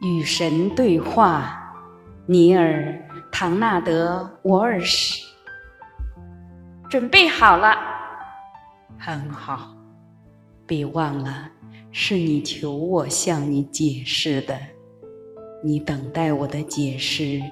与神对话，尼尔·唐纳德·沃尔什。准备好了，很好。别忘了，是你求我向你解释的。你等待我的解释，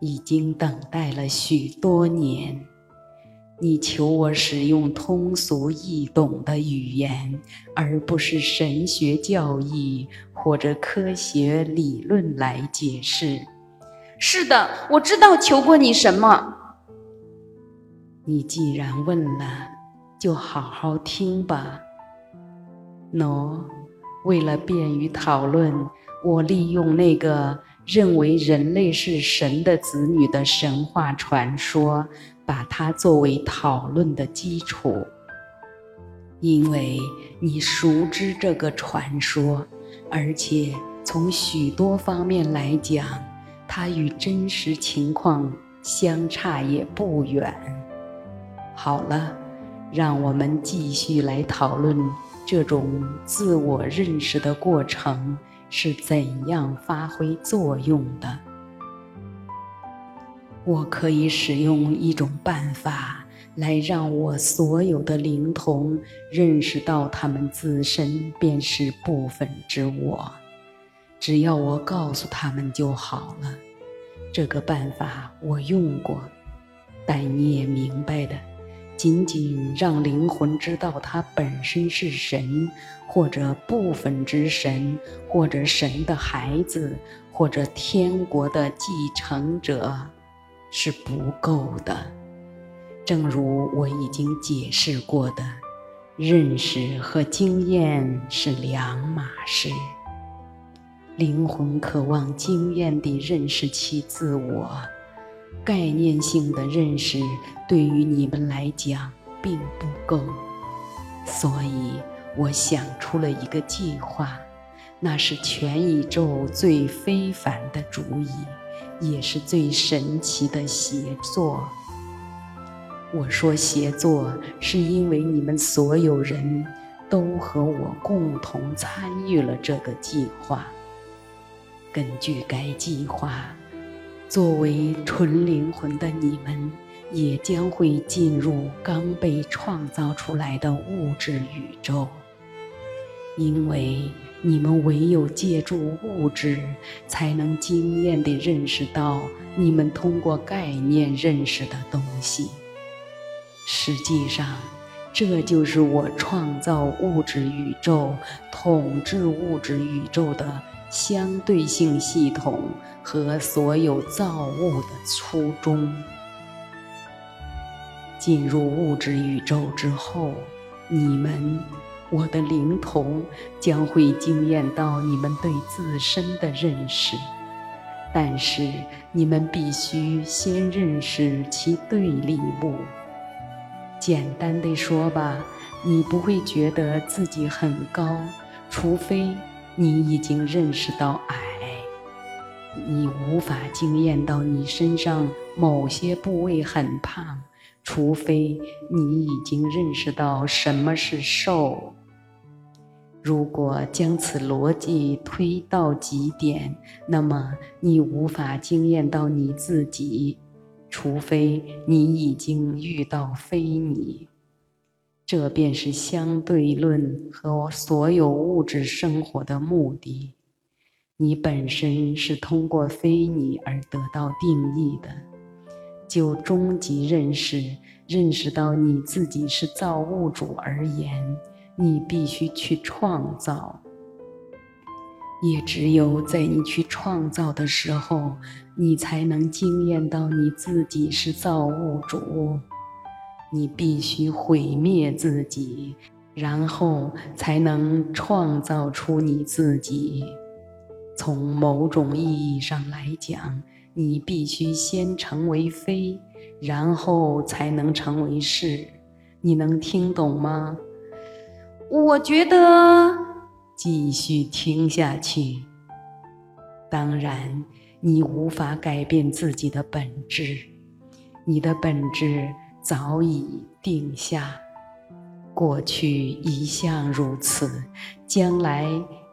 已经等待了许多年。你求我使用通俗易懂的语言，而不是神学教义或者科学理论来解释。是的，我知道求过你什么。你既然问了，就好好听吧。喏，为了便于讨论，我利用那个认为人类是神的子女的神话传说。把它作为讨论的基础，因为你熟知这个传说，而且从许多方面来讲，它与真实情况相差也不远。好了，让我们继续来讨论这种自我认识的过程是怎样发挥作用的。我可以使用一种办法来让我所有的灵童认识到他们自身便是部分之我，只要我告诉他们就好了。这个办法我用过，但你也明白的，仅仅让灵魂知道它本身是神，或者部分之神，或者神的孩子，或者天国的继承者。是不够的，正如我已经解释过的，认识和经验是两码事。灵魂渴望经验地认识其自我，概念性的认识对于你们来讲并不够，所以我想出了一个计划，那是全宇宙最非凡的主意。也是最神奇的协作。我说协作，是因为你们所有人都和我共同参与了这个计划。根据该计划，作为纯灵魂的你们，也将会进入刚被创造出来的物质宇宙，因为。你们唯有借助物质，才能经验地认识到你们通过概念认识的东西。实际上，这就是我创造物质宇宙、统治物质宇宙的相对性系统和所有造物的初衷。进入物质宇宙之后，你们。我的灵童将会惊艳到你们对自身的认识，但是你们必须先认识其对立物。简单的说吧，你不会觉得自己很高，除非你已经认识到矮。你无法惊艳到你身上某些部位很胖。除非你已经认识到什么是瘦。如果将此逻辑推到极点，那么你无法惊艳到你自己，除非你已经遇到非你。这便是相对论和所有物质生活的目的。你本身是通过非你而得到定义的。就终极认识，认识到你自己是造物主而言，你必须去创造。也只有在你去创造的时候，你才能惊艳到你自己是造物主。你必须毁灭自己，然后才能创造出你自己。从某种意义上来讲。你必须先成为非，然后才能成为是。你能听懂吗？我觉得继续听下去。当然，你无法改变自己的本质，你的本质早已定下，过去一向如此，将来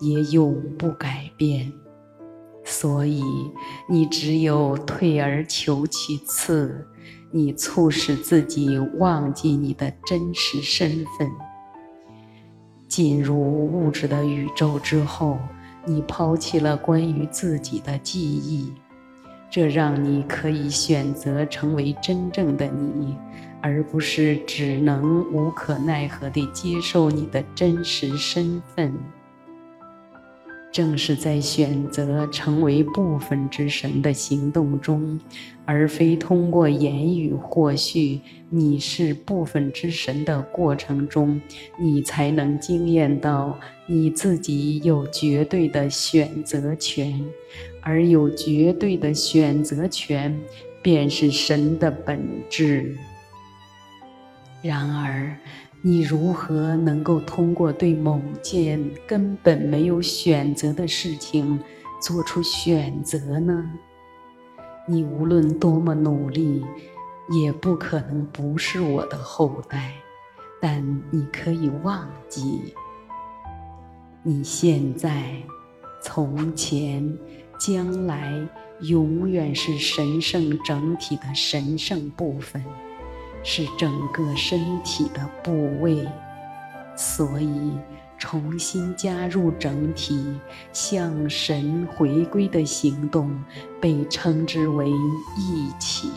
也永不改变。所以你只有退而求其次，你促使自己忘记你的真实身份。进入物质的宇宙之后，你抛弃了关于自己的记忆，这让你可以选择成为真正的你，而不是只能无可奈何地接受你的真实身份。正是在选择成为部分之神的行动中，而非通过言语或许你是部分之神的过程中，你才能经验到你自己有绝对的选择权，而有绝对的选择权，便是神的本质。然而。你如何能够通过对某件根本没有选择的事情做出选择呢？你无论多么努力，也不可能不是我的后代。但你可以忘记，你现在、从前、将来，永远是神圣整体的神圣部分。是整个身体的部位，所以重新加入整体、向神回归的行动被称之为一起。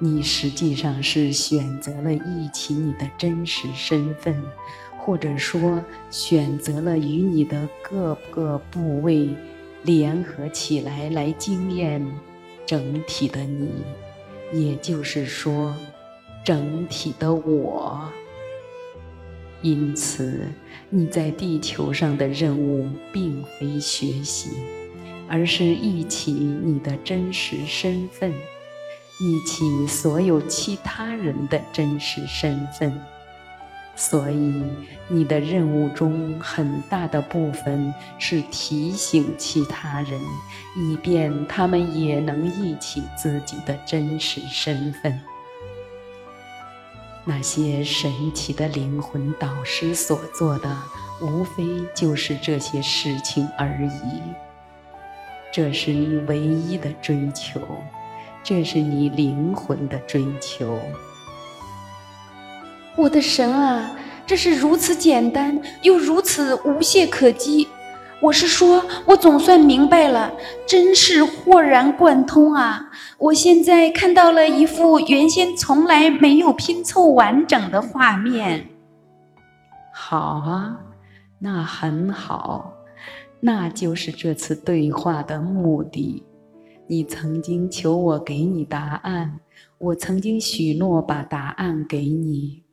你实际上是选择了一起你的真实身份，或者说选择了与你的各个部位联合起来来经验整体的你。也就是说，整体的我。因此，你在地球上的任务并非学习，而是忆起你的真实身份，忆起所有其他人的真实身份。所以，你的任务中很大的部分是提醒其他人，以便他们也能忆起自己的真实身份。那些神奇的灵魂导师所做的，无非就是这些事情而已。这是你唯一的追求，这是你灵魂的追求。我的神啊，这是如此简单又如此无懈可击。我是说，我总算明白了，真是豁然贯通啊！我现在看到了一幅原先从来没有拼凑完整的画面。好啊，那很好，那就是这次对话的目的。你曾经求我给你答案，我曾经许诺把答案给你。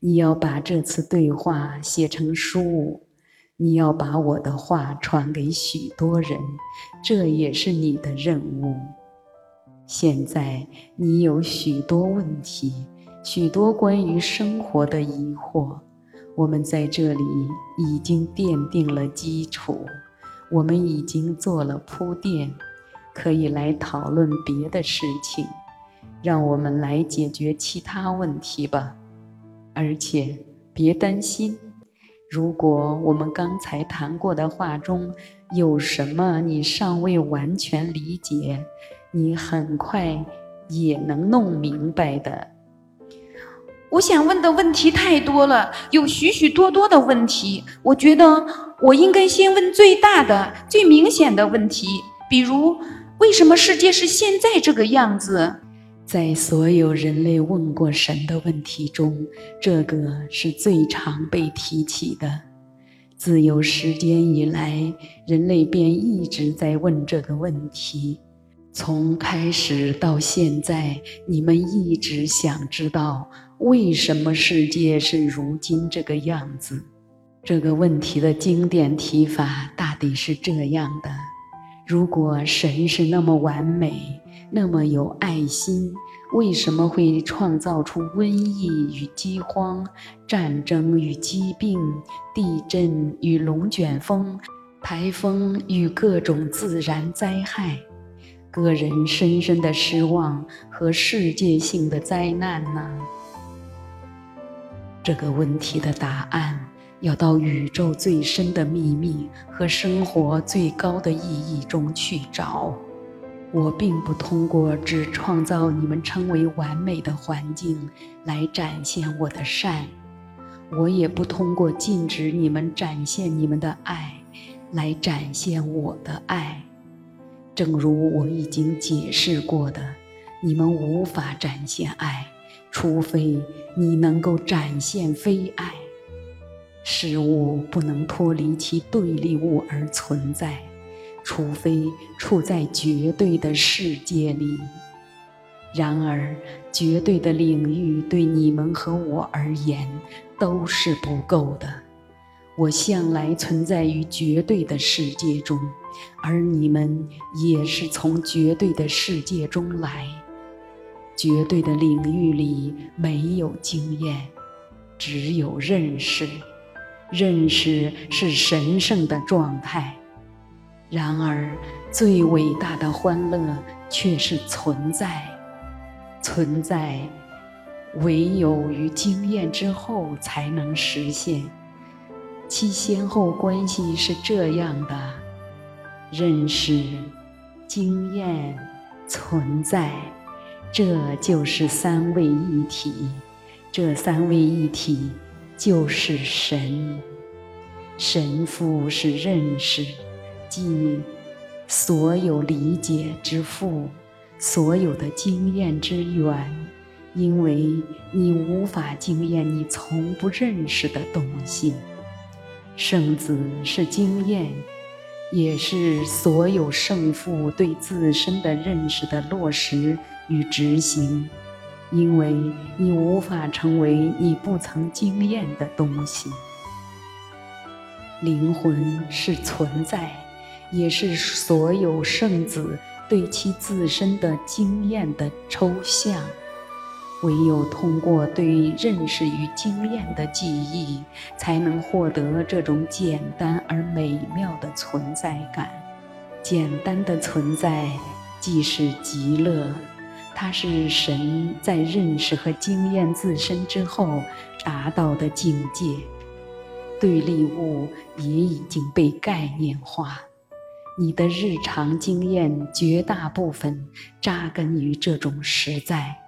你要把这次对话写成书，你要把我的话传给许多人，这也是你的任务。现在你有许多问题，许多关于生活的疑惑，我们在这里已经奠定了基础，我们已经做了铺垫，可以来讨论别的事情，让我们来解决其他问题吧。而且别担心，如果我们刚才谈过的话中有什么你尚未完全理解，你很快也能弄明白的。我想问的问题太多了，有许许多多的问题。我觉得我应该先问最大的、最明显的问题，比如为什么世界是现在这个样子？在所有人类问过神的问题中，这个是最常被提起的。自有时间以来，人类便一直在问这个问题。从开始到现在，你们一直想知道为什么世界是如今这个样子。这个问题的经典提法大抵是这样的：如果神是那么完美，那么有爱心，为什么会创造出瘟疫与饥荒、战争与疾病、地震与龙卷风、台风与各种自然灾害、个人深深的失望和世界性的灾难呢？这个问题的答案要到宇宙最深的秘密和生活最高的意义中去找。我并不通过只创造你们称为完美的环境来展现我的善，我也不通过禁止你们展现你们的爱来展现我的爱。正如我已经解释过的，你们无法展现爱，除非你能够展现非爱。事物不能脱离其对立物而存在，除非处在绝对的世界里。然而，绝对的领域对你们和我而言都是不够的。我向来存在于绝对的世界中，而你们也是从绝对的世界中来。绝对的领域里没有经验，只有认识。认识是神圣的状态，然而最伟大的欢乐却是存在。存在唯有于经验之后才能实现，其先后关系是这样的：认识、经验、存在，这就是三位一体。这三位一体。就是神，神父是认识，即所有理解之父，所有的经验之源。因为你无法经验你从不认识的东西。圣子是经验，也是所有圣父对自身的认识的落实与执行。因为你无法成为你不曾经验的东西。灵魂是存在，也是所有圣子对其自身的经验的抽象。唯有通过对认识与经验的记忆，才能获得这种简单而美妙的存在感。简单的存在，即是极乐。它是神在认识和经验自身之后达到的境界，对立物也已经被概念化。你的日常经验绝大部分扎根于这种实在。